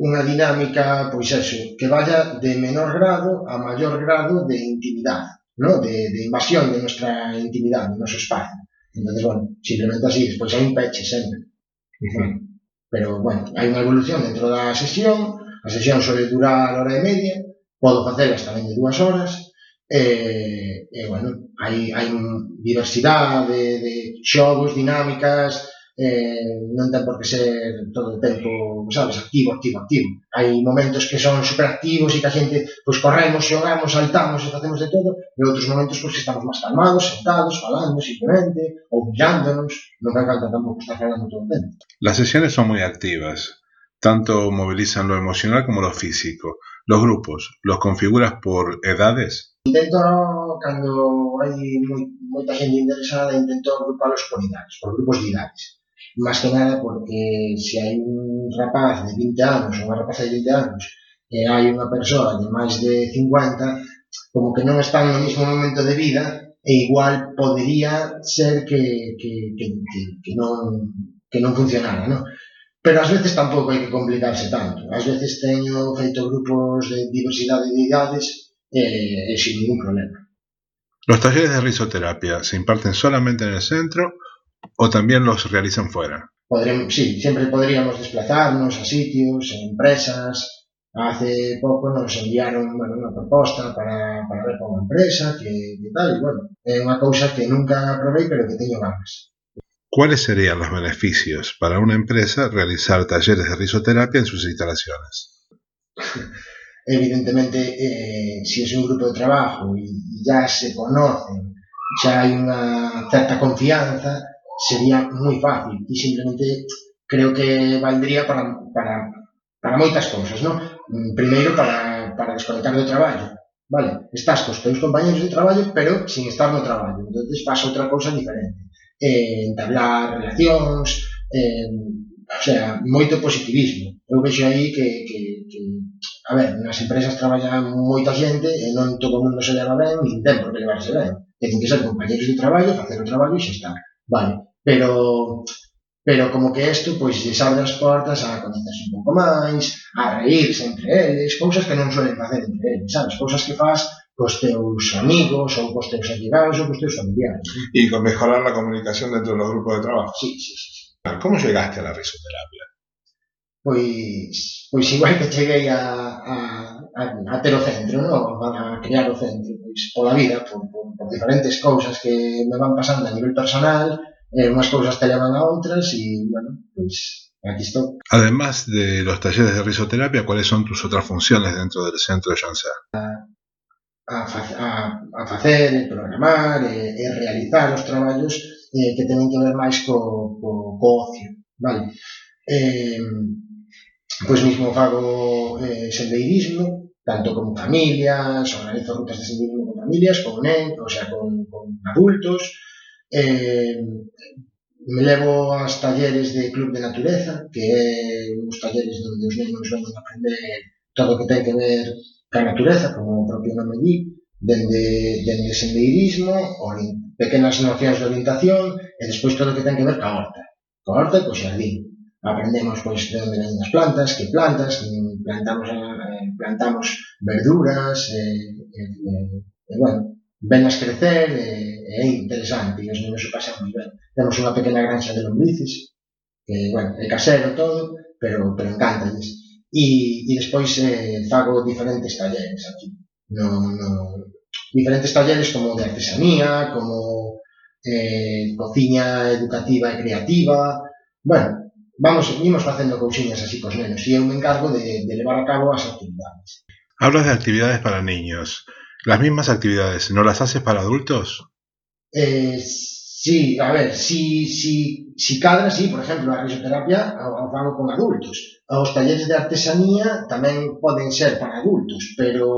unha dinámica, pois eso, que vaya de menor grado a maior grado de intimidade ¿no? de, de invasión de nuestra intimidade, de noso espacio. Entonces, bueno, simplemente así, despois hai un peche sempre. Uh -huh. Pero, bueno, hai unha evolución dentro da sesión, a sesión suele durar hora e media, podo facer hasta 22 horas e, e bueno, hai, hai diversidade de, de xogos, dinámicas eh, non ten por que ser todo o tempo, sabes, activo, activo, activo. Hai momentos que son superactivos e que a xente, pois corremos, xogamos, saltamos e facemos de todo, e outros momentos pois que estamos máis calmados, sentados, falando simplemente, ou mirándonos, non me encanta tampouco estar falando todo o tempo. Las sesiones son muy activas, tanto movilizan lo emocional como lo físico. Los grupos, ¿los configuras por edades? Intento, cando hai moi, moita xente interesada, intento agrupalos por idades, por grupos de idades. Más que nada porque se hai un rapaz de 20 anos ou unha rapaza de 20 anos e hai unha persoa de máis de 50, como que non están no mesmo momento de vida e igual podería ser que, que, que, que, que non que non funcionara, non? Pero ás veces tampouco hai que complicarse tanto. Ás veces teño feito grupos de diversidade de idades e, e sin ningún problema. ¿Los talleres de risoterapia se imparten solamente en el centro o también los realizan fuera? Podremos, sí, siempre podríamos desplazarnos a sitios, a empresas. Hace pouco nos enviaron bueno, unha proposta para, para ver unha empresa que, que tal, e bueno, é unha cousa que nunca probei pero que teño ganas. ¿Cuáles serían los beneficios para una empresa realizar talleres de risoterapia en sus instalaciones? Evidentemente, eh, si es un grupo de trabajo y ya se conocen, ya hay una cierta confianza, sería moi fácil e simplemente creo que valdría para, para, para moitas cousas, non? Mm, primeiro para, para desconectar do traballo, vale? Estás cos teus compañeros de traballo, pero sin estar no traballo, entonces pasa outra cousa diferente. Eh, entablar relacións, eh, o sea, moito positivismo. Eu vexo aí que, que, que a ver, nas empresas traballa moita xente e non todo mundo se leva ben, nin ten por que levarse ben. Ten que ser compañeros de traballo, facer o traballo e xa estar. Vale, pero pero como que isto pois lles abre as portas a conocerse un pouco máis, a reírse entre eles, cousas que non suelen facer entre eles, sabes? Cousas que faz cos teus amigos ou cos teus allegados ou cos teus familiares. Y con mejorar la comunicación dentro de los grupos de trabajo. Sí, sí, sí. sí. ¿Cómo llegaste a la risoterapia? Pois, pois igual que cheguei a, a, a, a ter o centro, no? a crear o centro, pois pola vida, por, por, por diferentes cousas que me van pasando a nivel personal, eh, unhas cousas te levan a outras e, bueno, pois aquí estou. Además de los talleres de risoterapia, ¿cuáles son tus otras funciones dentro del centro de Janssen? a, a, a facer, programar e, e realizar os traballos eh, que tenen que ver máis co, co, co ocio, vale? Eh, pois mismo fago eh, sendeirismo, tanto con familias, organizo rutas de sendeirismo con familias, con o sea, con, con adultos, eh, me levo aos talleres de Club de Natureza, que é uns talleres onde os nenos ven a aprender todo o que ten que ver ca natureza, como o propio nome di, dende, dende sendeirismo, pequenas nocións de orientación, e despois todo o que ten que ver ca horta. Ca horta e co xardín. Aprendemos pois de onde venen as plantas, que plantas, plantamos, eh, plantamos verduras, e, e, e, e bueno, venas crecer é interesante e os nenos se pasan moi ben. Temos unha pequena granxa de lombrices, que, bueno, é casero todo, pero, pero encántalles. E, e despois eh, fago diferentes talleres aquí. No, no, diferentes talleres como de artesanía, como eh, cociña educativa e creativa. Bueno, vamos, imos facendo cousiñas así cos nenos e eu me encargo de, de levar a cabo as actividades. Hablas de actividades para niños. ¿Las mismas actividades no las haces para adultos? Eh, sí, a ver, si, si, si cadra, sí, por exemplo, a risoterapia o fago con adultos. Os talleres de artesanía tamén poden ser para adultos, pero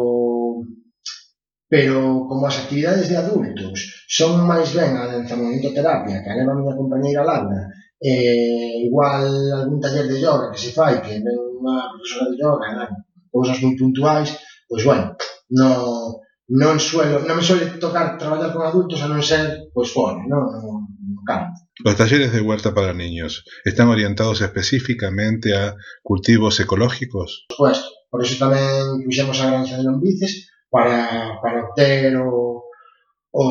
pero como as actividades de adultos son máis ben a danzamento terapia que a leva a miña compañeira Laura eh, igual algún taller de yoga que se fai que ven unha profesora de yoga dan cousas moi puntuais pois bueno, no, non suelo, non me suele tocar traballar con adultos a non ser pois fora, no, no, no campo. Los talleres de huerta para niños están orientados específicamente a cultivos ecológicos. Por supuesto, por iso tamén fixemos a granxa de lombrices para, para obter o, o,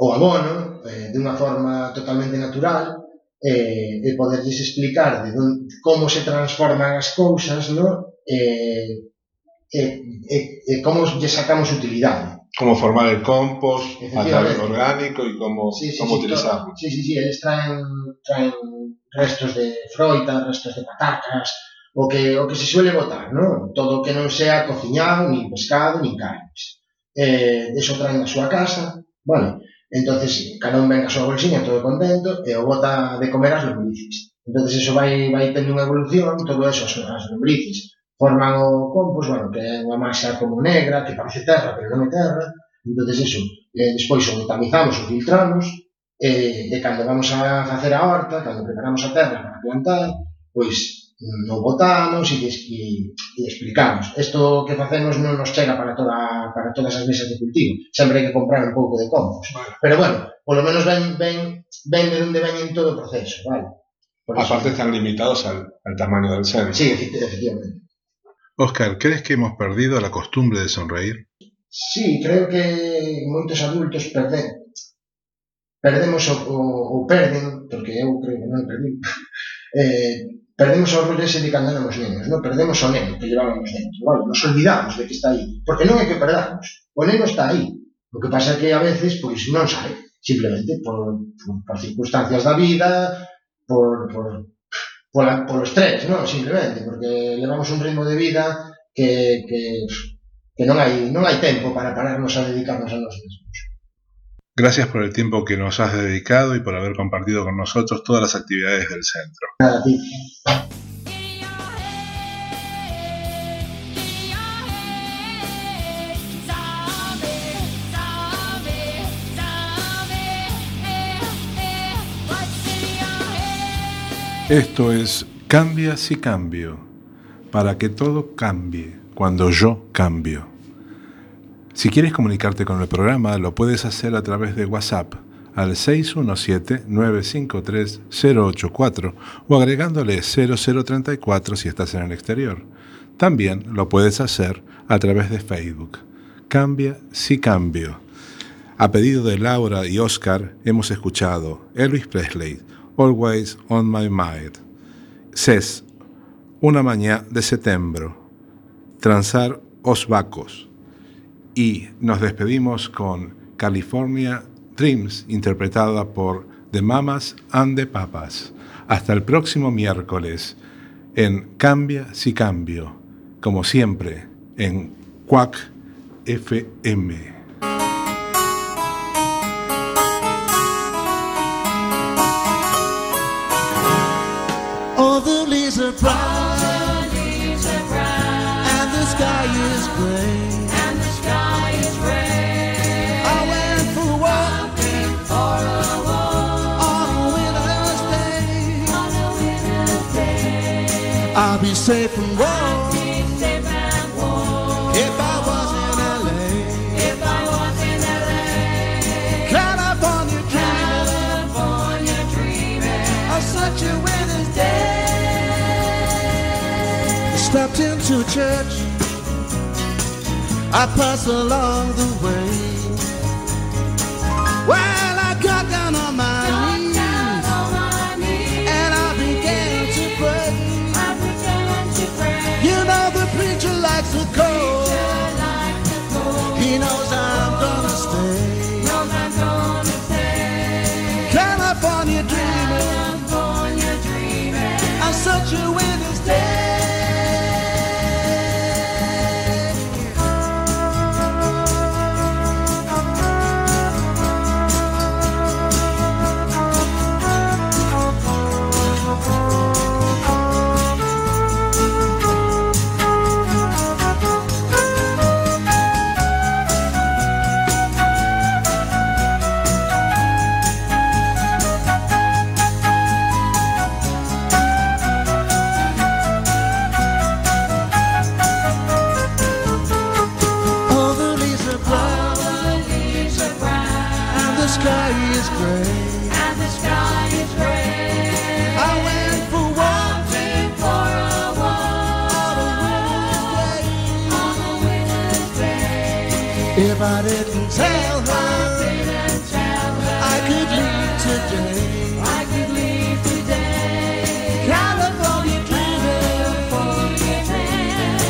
o abono eh, de unha forma totalmente natural eh, e poderlles explicar de don, como se transforman as cousas, no? Eh, e, e, e como lle sacamos utilidade. Como formar el compost, material orgánico e como, sí, sí, como sí, utilizarlo. Sí, sí, sí, eles traen, traen restos de froita, restos de patacas, o que, o que se suele botar, ¿no? todo o que non sea cociñado, nin pescado, nin carnes. Eh, eso traen a súa casa, vale? entonces cada un ven a súa bolsiña todo contento e o bota de comer as lombrices. entonces eso vai, vai tendo unha evolución, todo eso, as, as lombrices forman o compost, bueno, que é unha masa como negra, que parece terra, pero non é terra, entonces eso, e despois o tamizamos, o filtramos, e, e cando vamos a facer a horta, cando preparamos a terra para plantar, pois non botamos e, e, e explicamos. Isto que facemos non nos chega para toda para todas as mesas de cultivo. Sempre hai que comprar un pouco de compost. Pero bueno, polo menos ven, ven, ven de onde ven en todo o proceso, vale? Por eso- Aparte están limitados al, al tamaño del centro. Sí, efecti- efectivamente. Oscar, ¿crees que hemos perdido la costumbre de sonreír? Sí, creo que moitos adultos perden perdemos o, o, o perden, porque eu creo que non perdi, eh, perdemos o rollo ese de cando éramos nenos, non? perdemos o neno que llevábamos dentro, vale? nos olvidamos de que está aí, porque non é que perdamos, o está aí, o que pasa é que a veces pois non sabe, simplemente por, por, por circunstancias da vida, por, por, pola, polo estrés, non? simplemente, porque levamos un ritmo de vida que, que, que non hai, non hai tempo para pararnos a dedicarnos a nós mesmos. Gracias por el tiempo que nos has dedicado y por haber compartido con nosotros todas las actividades del centro. Esto es Cambia si cambio, para que todo cambie cuando yo cambio. Si quieres comunicarte con el programa, lo puedes hacer a través de WhatsApp al 617-953-084 o agregándole 0034 si estás en el exterior. También lo puedes hacer a través de Facebook. Cambia si cambio. A pedido de Laura y Oscar hemos escuchado Elvis Presley, Always on My Mind, CES, Una mañana de septiembre, Transar os Vacos y nos despedimos con California Dreams interpretada por The Mamas and the Papas. Hasta el próximo miércoles en Cambia si Cambio, como siempre en Quack FM. I'll be safe and warm. If I was in LA, California dreaming, of such a winter's day. Stepped into church, I passed along the way. On